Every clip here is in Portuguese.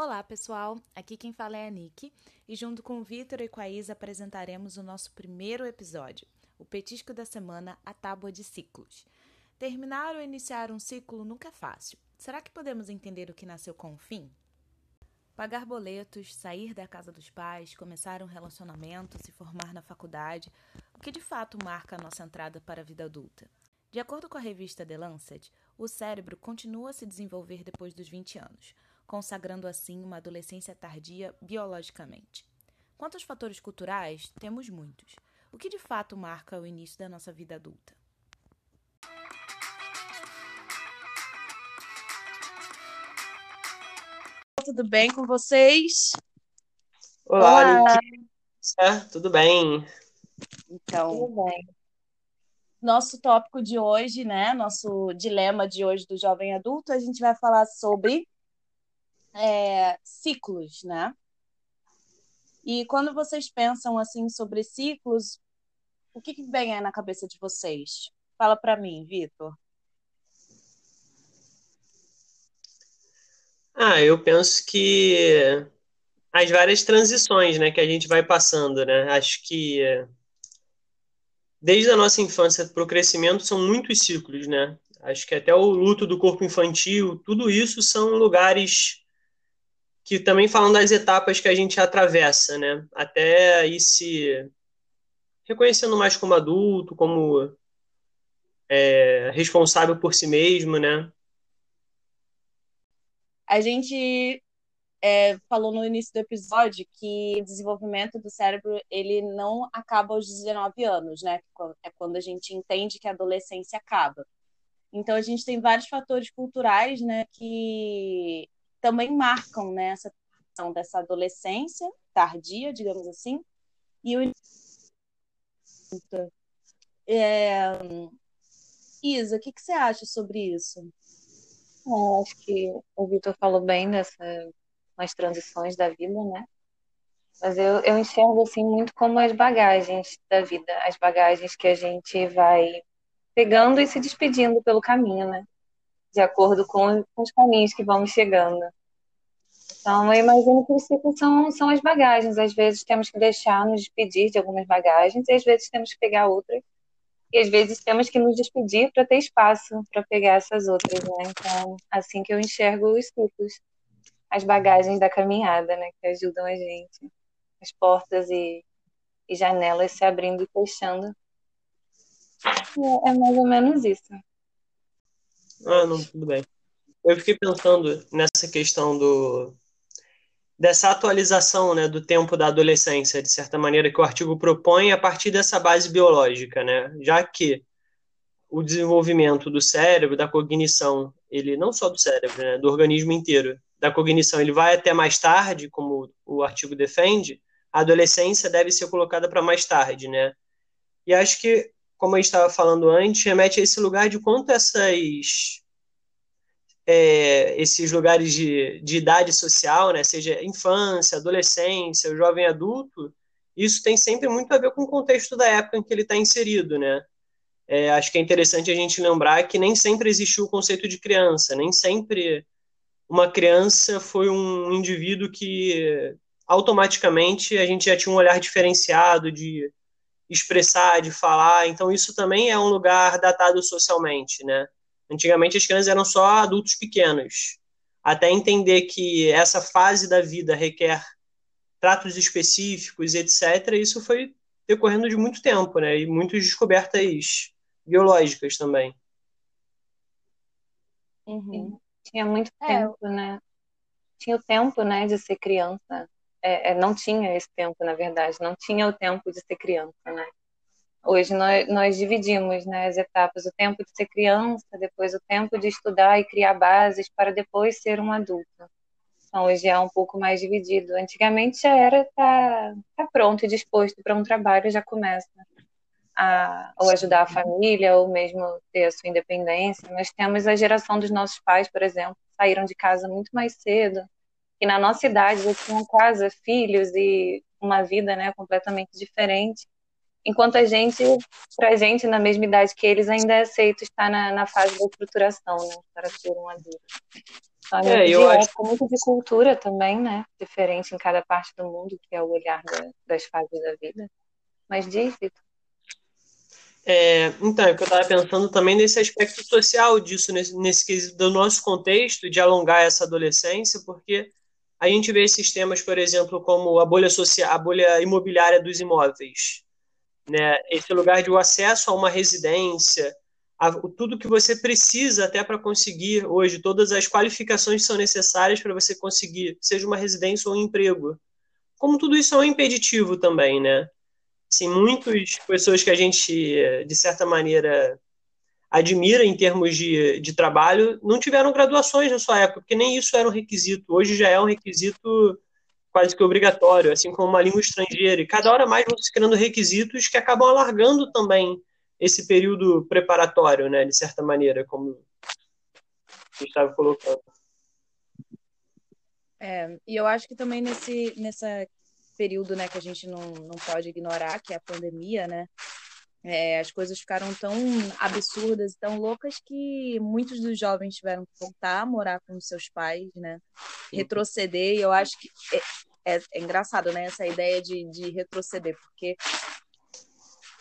Olá, pessoal. Aqui quem fala é a Nick e junto com o Vitor e com a Isa apresentaremos o nosso primeiro episódio, o petisco da semana, a tábua de ciclos. Terminar ou iniciar um ciclo nunca é fácil. Será que podemos entender o que nasceu com o fim? Pagar boletos, sair da casa dos pais, começar um relacionamento, se formar na faculdade, o que de fato marca a nossa entrada para a vida adulta. De acordo com a revista The Lancet, o cérebro continua a se desenvolver depois dos 20 anos consagrando assim uma adolescência tardia biologicamente. Quanto aos fatores culturais, temos muitos. O que de fato marca o início da nossa vida adulta? Tudo bem com vocês? Olá, Olá. É, tudo bem? Então, tudo bem. Nosso tópico de hoje, né? Nosso dilema de hoje do jovem adulto, a gente vai falar sobre é, ciclos, né? E quando vocês pensam assim sobre ciclos, o que, que vem aí na cabeça de vocês? Fala para mim, Vitor. Ah, eu penso que as várias transições, né, que a gente vai passando, né? Acho que desde a nossa infância para o crescimento são muitos ciclos, né? Acho que até o luto do corpo infantil, tudo isso são lugares que também falam das etapas que a gente atravessa, né? Até ir se reconhecendo mais como adulto, como é, responsável por si mesmo, né? A gente é, falou no início do episódio que o desenvolvimento do cérebro ele não acaba aos 19 anos, né? É quando a gente entende que a adolescência acaba. Então a gente tem vários fatores culturais, né, que também marcam né, essa questão dessa adolescência tardia, digamos assim, e o é... Isa, o que, que você acha sobre isso? Eu acho que o Vitor falou bem dessas nas transições da vida, né? Mas eu, eu enxergo assim muito como as bagagens da vida, as bagagens que a gente vai pegando e se despedindo pelo caminho, né? De acordo com, os caminhos que vamos chegando. Então, eu imagino que os ciclos são, são as bagagens. Às vezes temos que deixar nos despedir de algumas bagagens, e às vezes temos que pegar outras. E às vezes temos que nos despedir para ter espaço para pegar essas outras, né? Então, assim que eu enxergo os ciclos, as bagagens da caminhada, né? Que ajudam a gente. As portas e, e janelas se abrindo e fechando. É, é mais ou menos isso. Ah, não, tudo bem. Eu fiquei pensando nessa questão do, dessa atualização né, do tempo da adolescência, de certa maneira, que o artigo propõe a partir dessa base biológica, né? já que o desenvolvimento do cérebro, da cognição, ele não só do cérebro, né, do organismo inteiro, da cognição, ele vai até mais tarde, como o artigo defende, a adolescência deve ser colocada para mais tarde, né? E acho que, como a gente estava falando antes, remete a esse lugar de quanto essas é, esses lugares de, de idade social, né, seja infância, adolescência, jovem adulto, isso tem sempre muito a ver com o contexto da época em que ele está inserido, né? É, acho que é interessante a gente lembrar que nem sempre existiu o conceito de criança, nem sempre uma criança foi um indivíduo que automaticamente a gente já tinha um olhar diferenciado de expressar, de falar, então isso também é um lugar datado socialmente, né? Antigamente as crianças eram só adultos pequenos. Até entender que essa fase da vida requer tratos específicos, etc., isso foi decorrendo de muito tempo, né? E muitas descobertas biológicas também. Uhum. Tinha muito é. tempo, né? Tinha o tempo, né, de ser criança. É, é, não tinha esse tempo, na verdade. Não tinha o tempo de ser criança, né? Hoje nós, nós dividimos né, as etapas, o tempo de ser criança, depois o tempo de estudar e criar bases para depois ser um adulto. Então hoje é um pouco mais dividido. Antigamente já era estar tá, tá pronto e disposto para um trabalho, já começa a ou ajudar a família ou mesmo ter a sua independência. Nós temos a geração dos nossos pais, por exemplo, saíram de casa muito mais cedo. E na nossa idade já tinham casa, filhos e uma vida né, completamente diferente enquanto a gente, para a gente, na mesma idade que eles, ainda é aceito estar na, na fase da estruturação, né, para ser um adulto. Só é, eu acho... muito de cultura também, né? Diferente em cada parte do mundo, que é o olhar da, das fases da vida. Mas diz, Vitor. É, então, é que eu estava pensando também nesse aspecto social disso, nesse, nesse do nosso contexto, de alongar essa adolescência, porque a gente vê esses temas, por exemplo, como a bolha social, a bolha imobiliária dos imóveis, né? Esse lugar de acesso a uma residência, a, tudo que você precisa até para conseguir hoje, todas as qualificações que são necessárias para você conseguir, seja uma residência ou um emprego. Como tudo isso é um impeditivo também, né? Assim, muitas pessoas que a gente, de certa maneira, admira em termos de, de trabalho, não tiveram graduações na sua época, porque nem isso era um requisito. Hoje já é um requisito quase que obrigatório, assim como uma língua estrangeira. E cada hora mais vão se criando requisitos que acabam alargando também esse período preparatório, né, de certa maneira, como gente estava colocando. É, e eu acho que também nesse, nessa período, né, que a gente não, não pode ignorar, que é a pandemia, né? É, as coisas ficaram tão absurdas e tão loucas que muitos dos jovens tiveram que voltar a morar com seus pais, né? Retroceder, e eu acho que é, é, é engraçado, né? Essa ideia de, de retroceder, porque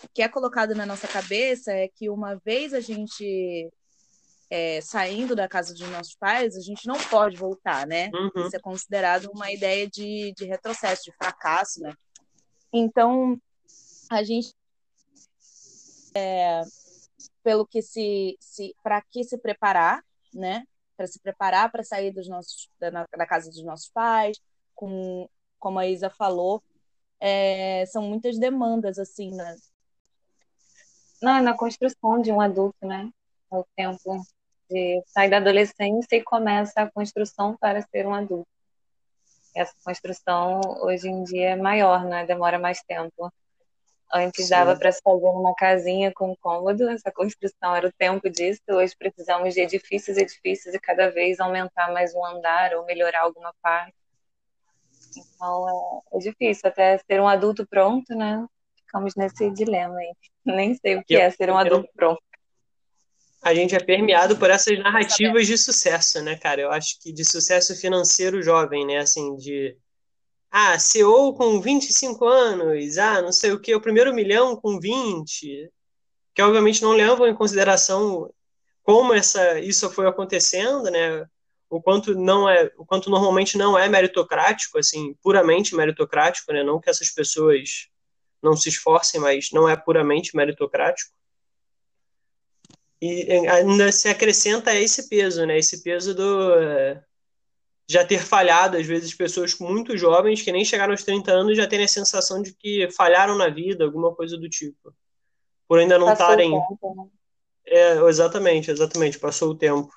o que é colocado na nossa cabeça é que uma vez a gente é, saindo da casa dos nossos pais, a gente não pode voltar, né? Uhum. Isso é considerado uma ideia de, de retrocesso, de fracasso, né? Então, a gente, é, pelo que se, se para que se preparar, né? Para se preparar para sair dos nossos, da, da, casa dos nossos pais, com, como a Isa falou, é, são muitas demandas, assim, né? Não, é na construção de um adulto, né? O tempo de sair da adolescência e começa a construção para ser um adulto. Essa construção hoje em dia é maior, né? Demora mais tempo. Antes dava para se fazer uma casinha com cômodo, essa construção era o tempo disso. Hoje precisamos de edifícios, edifícios e cada vez aumentar mais um andar ou melhorar alguma parte. Então é, é difícil até ser um adulto pronto, né? Ficamos nesse dilema aí. Nem sei o que eu, é ser um adulto pronto a gente é permeado por essas narrativas de sucesso, né, cara? Eu acho que de sucesso financeiro jovem, né? Assim, de. Ah, CEO com 25 anos, ah, não sei o que, o primeiro milhão com 20, que obviamente não levam em consideração como essa, isso foi acontecendo, né? O quanto não é, o quanto normalmente não é meritocrático, assim, puramente meritocrático, né? Não que essas pessoas não se esforcem, mas não é puramente meritocrático. E ainda se acrescenta esse peso, né? Esse peso do já ter falhado, às vezes pessoas muito jovens que nem chegaram aos 30 anos já terem a sensação de que falharam na vida, alguma coisa do tipo. Por ainda não estarem. Né? É, exatamente, exatamente, passou o tempo.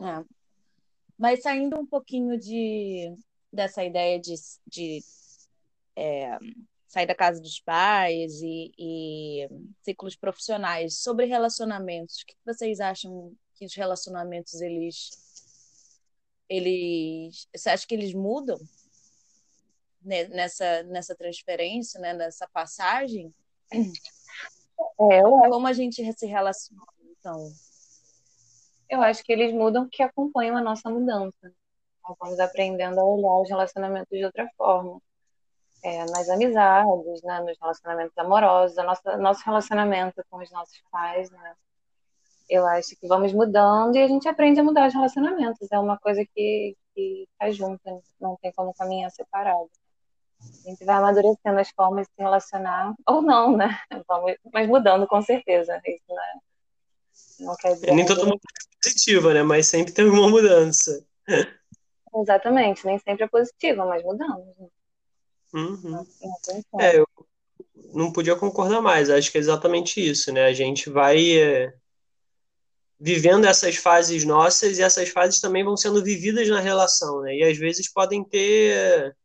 É. Mas saindo um pouquinho de, dessa ideia de, de é, sair da casa dos pais e, e ciclos profissionais. Sobre relacionamentos, o que vocês acham que os relacionamentos eles eles você acha que eles mudam nessa nessa transferência, né, nessa passagem? É, Como a gente se relaciona, então? Eu acho que eles mudam que acompanham a nossa mudança. Nós vamos aprendendo a olhar os relacionamentos de outra forma é, nas amizades, né, nos relacionamentos amorosos, nossa, nosso relacionamento com os nossos pais, né? Eu acho que vamos mudando e a gente aprende a mudar os relacionamentos. É uma coisa que, que tá junta, não tem como caminhar separado. A gente vai amadurecendo as formas de se relacionar, ou não, né? Vamos, mas mudando com certeza. Isso né? não quer dizer. Nem todo mundo é positiva, né? Mas sempre tem alguma mudança. Exatamente, nem sempre é positiva, mas mudamos. Né? Uhum. É, eu não podia concordar mais. Acho que é exatamente isso, né? A gente vai é, vivendo essas fases nossas e essas fases também vão sendo vividas na relação, né? E às vezes podem ter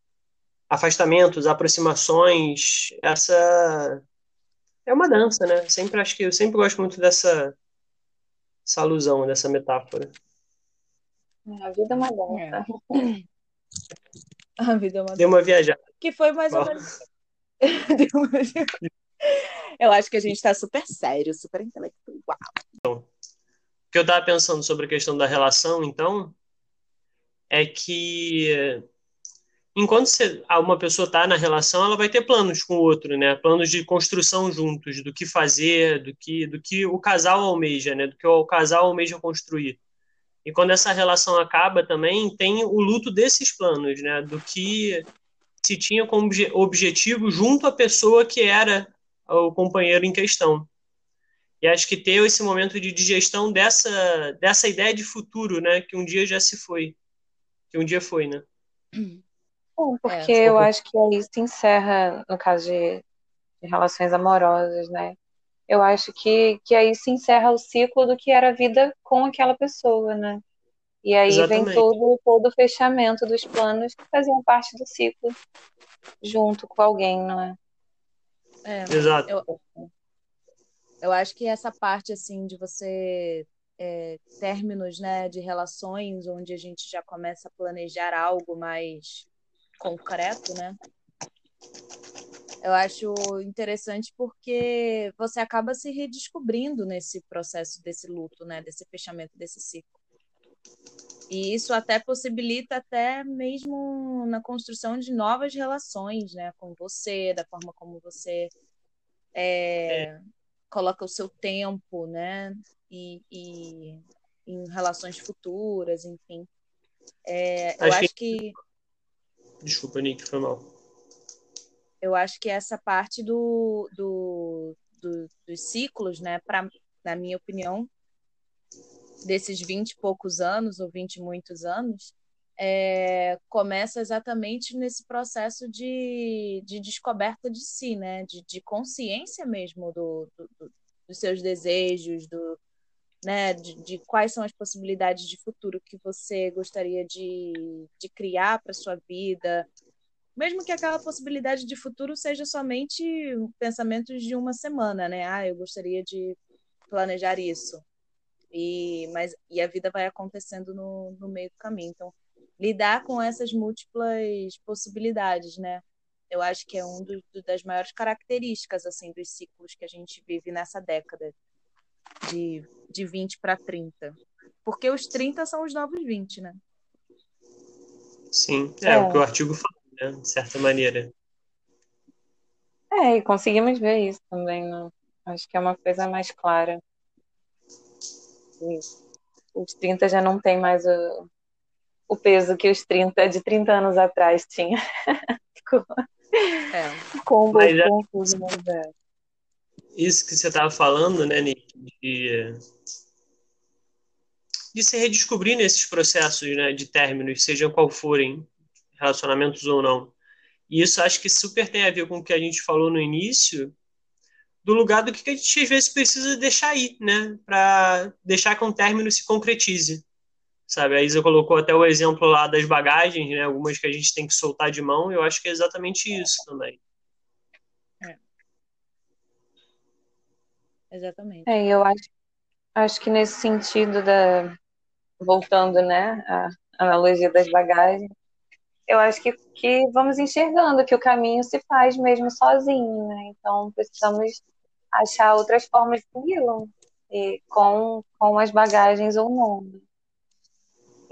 afastamentos, aproximações. Essa é uma dança, né? Sempre acho que eu sempre gosto muito dessa essa alusão, dessa metáfora. A vida é uma dança. É. A vida é uma Deu uma viajada. Que foi mais ou menos. Eu acho que a gente está super sério, super intelectual. Então, que eu estava pensando sobre a questão da relação, então, é que enquanto você, uma pessoa está na relação, ela vai ter planos com o outro, né? Planos de construção juntos, do que fazer, do que, do que o casal almeja, né? Do que o casal almeja construir. E quando essa relação acaba também, tem o luto desses planos, né? Do que se tinha como objetivo junto à pessoa que era o companheiro em questão. E acho que ter esse momento de digestão dessa, dessa ideia de futuro, né? Que um dia já se foi. Que um dia foi, né? Bom, porque é, eu acho que aí se encerra, no caso de, de relações amorosas, né? eu acho que, que aí se encerra o ciclo do que era a vida com aquela pessoa, né? E aí Exatamente. vem todo, todo o fechamento dos planos que faziam parte do ciclo junto com alguém, não é? é Exato. Eu, eu acho que essa parte, assim, de você é, términos, né, de relações onde a gente já começa a planejar algo mais concreto, né? Eu acho interessante porque você acaba se redescobrindo nesse processo desse luto, né, desse fechamento desse ciclo. E isso até possibilita até mesmo na construção de novas relações, né, com você, da forma como você é, é. Coloca o seu tempo, né, e, e em relações futuras, enfim. É, eu acho que... Desculpa, Nick, foi mal. Eu acho que essa parte do, do, do dos ciclos, né, pra, na minha opinião, desses 20 e poucos anos, ou 20 e muitos anos, é, começa exatamente nesse processo de, de descoberta de si, né? de, de consciência mesmo do, do, do, dos seus desejos, do, né? de, de quais são as possibilidades de futuro que você gostaria de, de criar para sua vida, mesmo que aquela possibilidade de futuro seja somente pensamentos de uma semana, né? Ah, eu gostaria de planejar isso. E, mas, e a vida vai acontecendo no, no meio do caminho. Então, lidar com essas múltiplas possibilidades, né? Eu acho que é um do, do, das maiores características assim dos ciclos que a gente vive nessa década de, de 20 para 30. Porque os 30 são os novos 20, né? Sim, é, é. o que o artigo fala né, de certa maneira. É, e conseguimos ver isso também. Né? Acho que é uma coisa mais clara. Os 30 já não tem mais o, o peso que os 30 de 30 anos atrás tinha. Ficou é. com um Mas, confuso, é. Isso que você estava falando, né, Nick, de, de se redescobrir nesses processos né, de términos, sejam qual forem, relacionamentos ou não. E isso acho que super tem a ver com o que a gente falou no início, do lugar do que a gente às vezes precisa deixar aí, né? Para deixar que um término se concretize. Sabe? A Isa colocou até o exemplo lá das bagagens, né? Algumas que a gente tem que soltar de mão, e eu acho que é exatamente isso também. É. Exatamente. É, eu acho, acho que nesse sentido da voltando, né, a analogia das bagagens, eu acho que, que vamos enxergando que o caminho se faz mesmo sozinho, né? Então precisamos achar outras formas de segui-lo, com, com as bagagens ou não.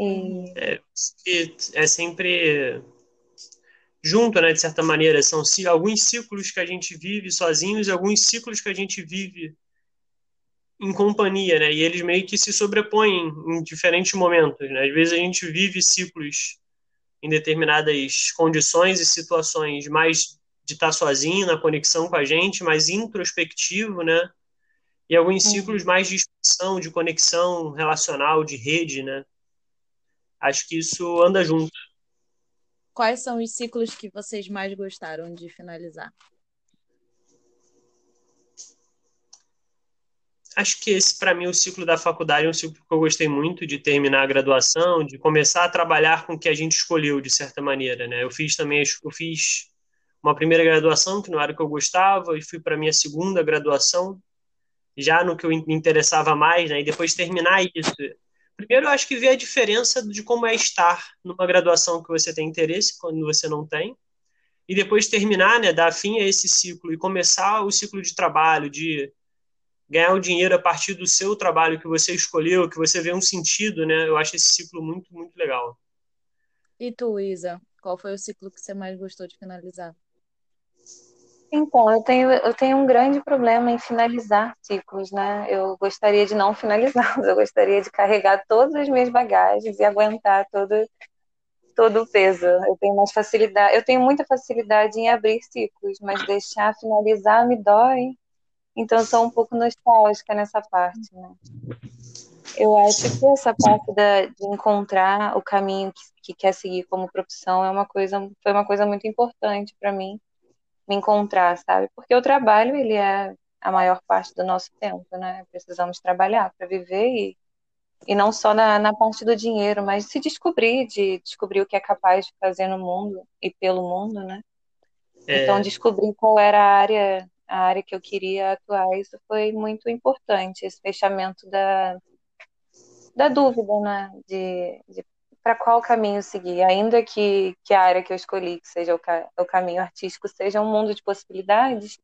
E... É, é sempre junto, né, de certa maneira. São alguns ciclos que a gente vive sozinhos e alguns ciclos que a gente vive em companhia, né? E eles meio que se sobrepõem em diferentes momentos, né? Às vezes a gente vive ciclos em determinadas condições e situações mais de estar sozinho, na conexão com a gente, mais introspectivo, né? E alguns uhum. ciclos mais de expansão, de conexão relacional, de rede, né? Acho que isso anda junto. Quais são os ciclos que vocês mais gostaram de finalizar? acho que esse, para mim, o ciclo da faculdade é um ciclo que eu gostei muito de terminar a graduação, de começar a trabalhar com o que a gente escolheu, de certa maneira, né? Eu fiz também, eu fiz uma primeira graduação, que não era o que eu gostava, e fui para minha segunda graduação, já no que eu me interessava mais, né? E depois terminar isso. Primeiro, eu acho que ver a diferença de como é estar numa graduação que você tem interesse, quando você não tem, e depois terminar, né, dar fim a esse ciclo e começar o ciclo de trabalho, de ganhar o dinheiro a partir do seu trabalho que você escolheu, que você vê um sentido, né? Eu acho esse ciclo muito, muito legal. E tu, Isa, qual foi o ciclo que você mais gostou de finalizar? Então, eu tenho, eu tenho um grande problema em finalizar ciclos, né? Eu gostaria de não finalizá-los, eu gostaria de carregar todas as minhas bagagens e aguentar todo, todo o peso. Eu tenho mais facilidade, eu tenho muita facilidade em abrir ciclos, mas deixar finalizar me dói. Então, eu sou um pouco nostálgica nessa parte, né? Eu acho que essa parte da, de encontrar o caminho que, que quer seguir como profissão é uma coisa, foi uma coisa muito importante para mim me encontrar, sabe? Porque o trabalho, ele é a maior parte do nosso tempo, né? Precisamos trabalhar para viver e, e não só na, na parte do dinheiro, mas se descobrir, de descobrir o que é capaz de fazer no mundo e pelo mundo, né? É... Então, descobrir qual era a área, a área que eu queria atuar, isso foi muito importante, esse fechamento da, da dúvida, né? De, de para qual caminho seguir, ainda que, que a área que eu escolhi, que seja o, ca, o caminho artístico, seja um mundo de possibilidades,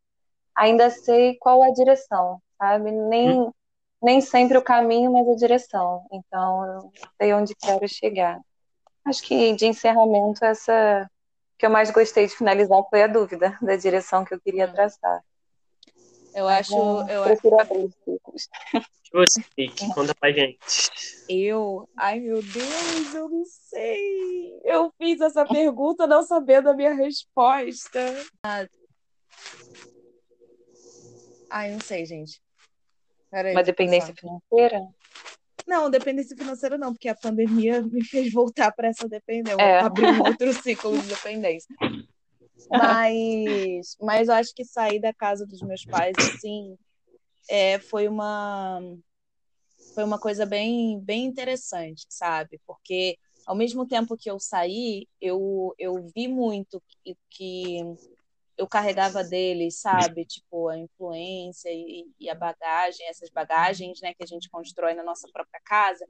ainda sei qual a direção, sabe? Nem, hum. nem sempre o caminho, mas a direção. Então, eu sei onde quero chegar. Acho que de encerramento, essa que eu mais gostei de finalizar foi a dúvida da direção que eu queria hum. traçar. Eu acho. eu prefiro abrir os ciclos. Você, Nick, conta pra gente. Eu? Ai, meu Deus, eu não sei. Eu fiz essa pergunta não sabendo a minha resposta. Ah. Ai, não sei, gente. Peraí, Uma dependência financeira? Não, dependência financeira não, porque a pandemia me fez voltar para essa dependência. É. Abrir um outro ciclo de dependência. Mas, mas eu acho que sair da casa dos meus pais, assim, é, foi uma foi uma coisa bem, bem interessante, sabe? Porque ao mesmo tempo que eu saí, eu, eu vi muito que, que eu carregava deles, sabe? Tipo, a influência e, e, a bagagem, essas bagagens né, que a gente constrói na nossa própria casa.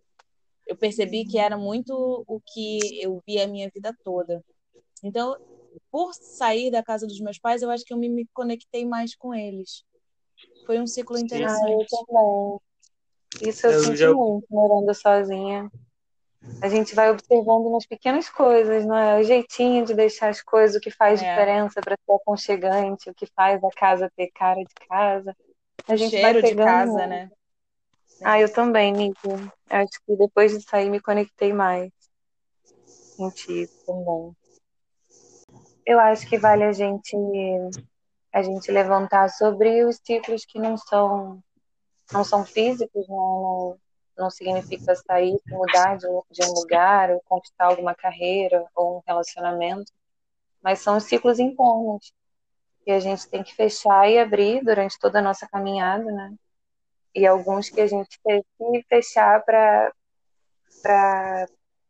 Eu percebi que era muito o que eu vi a minha vida toda. Então, por sair da casa dos meus pais, eu acho que eu me, me conectei mais com eles. Foi um ciclo interessante. Ah, eu também. Isso eu, eu sinto já... muito morando sozinha. A gente vai observando nas pequenas coisas, não é? O jeitinho de deixar as coisas, o que faz é. diferença para ser aconchegante, o que faz a casa ter cara de casa. A gente Cheiro vai pegando... de casa, né? Ah, eu também, Nico. Acho que depois de sair me conectei mais. Senti isso também eu acho que vale a gente a gente levantar sobre os ciclos que não são não são físicos, não, não significa sair, mudar de, de um lugar, ou conquistar alguma carreira ou um relacionamento, mas são os ciclos internos que a gente tem que fechar e abrir durante toda a nossa caminhada, né? E alguns que a gente tem que fechar para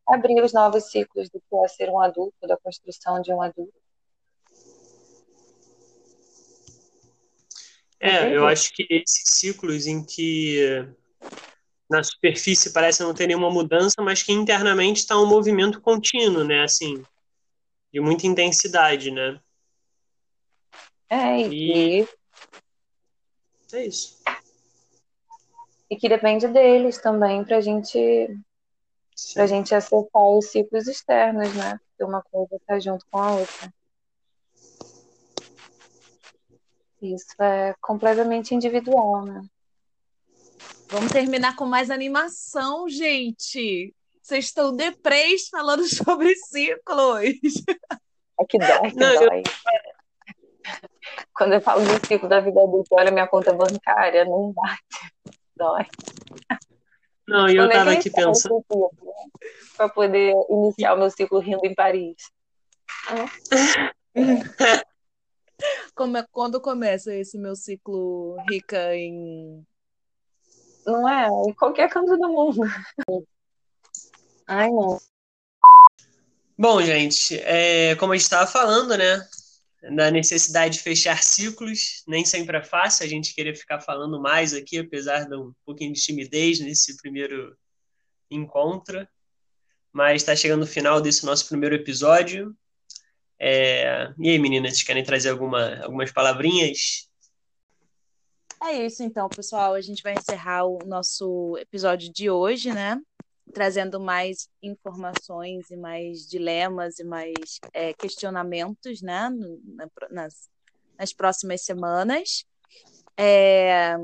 abrir os novos ciclos do que é ser um adulto, da construção de um adulto. É, eu acho que esses ciclos em que na superfície parece não ter nenhuma mudança, mas que internamente está um movimento contínuo, né? Assim, de muita intensidade, né? É, e... e... É isso. E que depende deles também para gente, a gente acessar os ciclos externos, né? Porque uma coisa está junto com a outra. Isso é completamente individual, né? Vamos terminar com mais animação, gente. Vocês estão deprês falando sobre ciclos. É que dói, que Não, dói. Eu... Quando eu falo do ciclo da vida adulta, olha minha conta bancária, não bate. Dói. Não, e eu tava aqui pensando. Para poder iniciar o meu ciclo rindo em Paris. é, quando começa esse meu ciclo rica em. Não é? Em qualquer canto do mundo. Ai, não. Bom, gente, é, como a gente estava falando, né? Da necessidade de fechar ciclos, nem sempre é fácil a gente querer ficar falando mais aqui, apesar de um pouquinho de timidez nesse primeiro encontro. Mas está chegando o final desse nosso primeiro episódio. É... E aí, meninas, querem trazer alguma, algumas palavrinhas? É isso então, pessoal. A gente vai encerrar o nosso episódio de hoje, né? Trazendo mais informações e mais dilemas e mais é, questionamentos, né? nas, nas próximas semanas. É...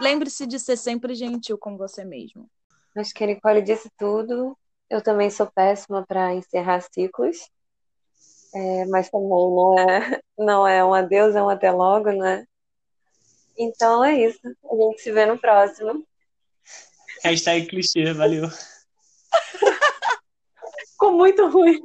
Lembre-se de ser sempre gentil com você mesmo. Acho que a Nicole disse tudo. Eu também sou péssima para encerrar ciclos. É, mas também não é, não é um adeus, é um até logo, né? Então é isso. A gente se vê no próximo. Hashtag clichê, valeu. Ficou muito ruim.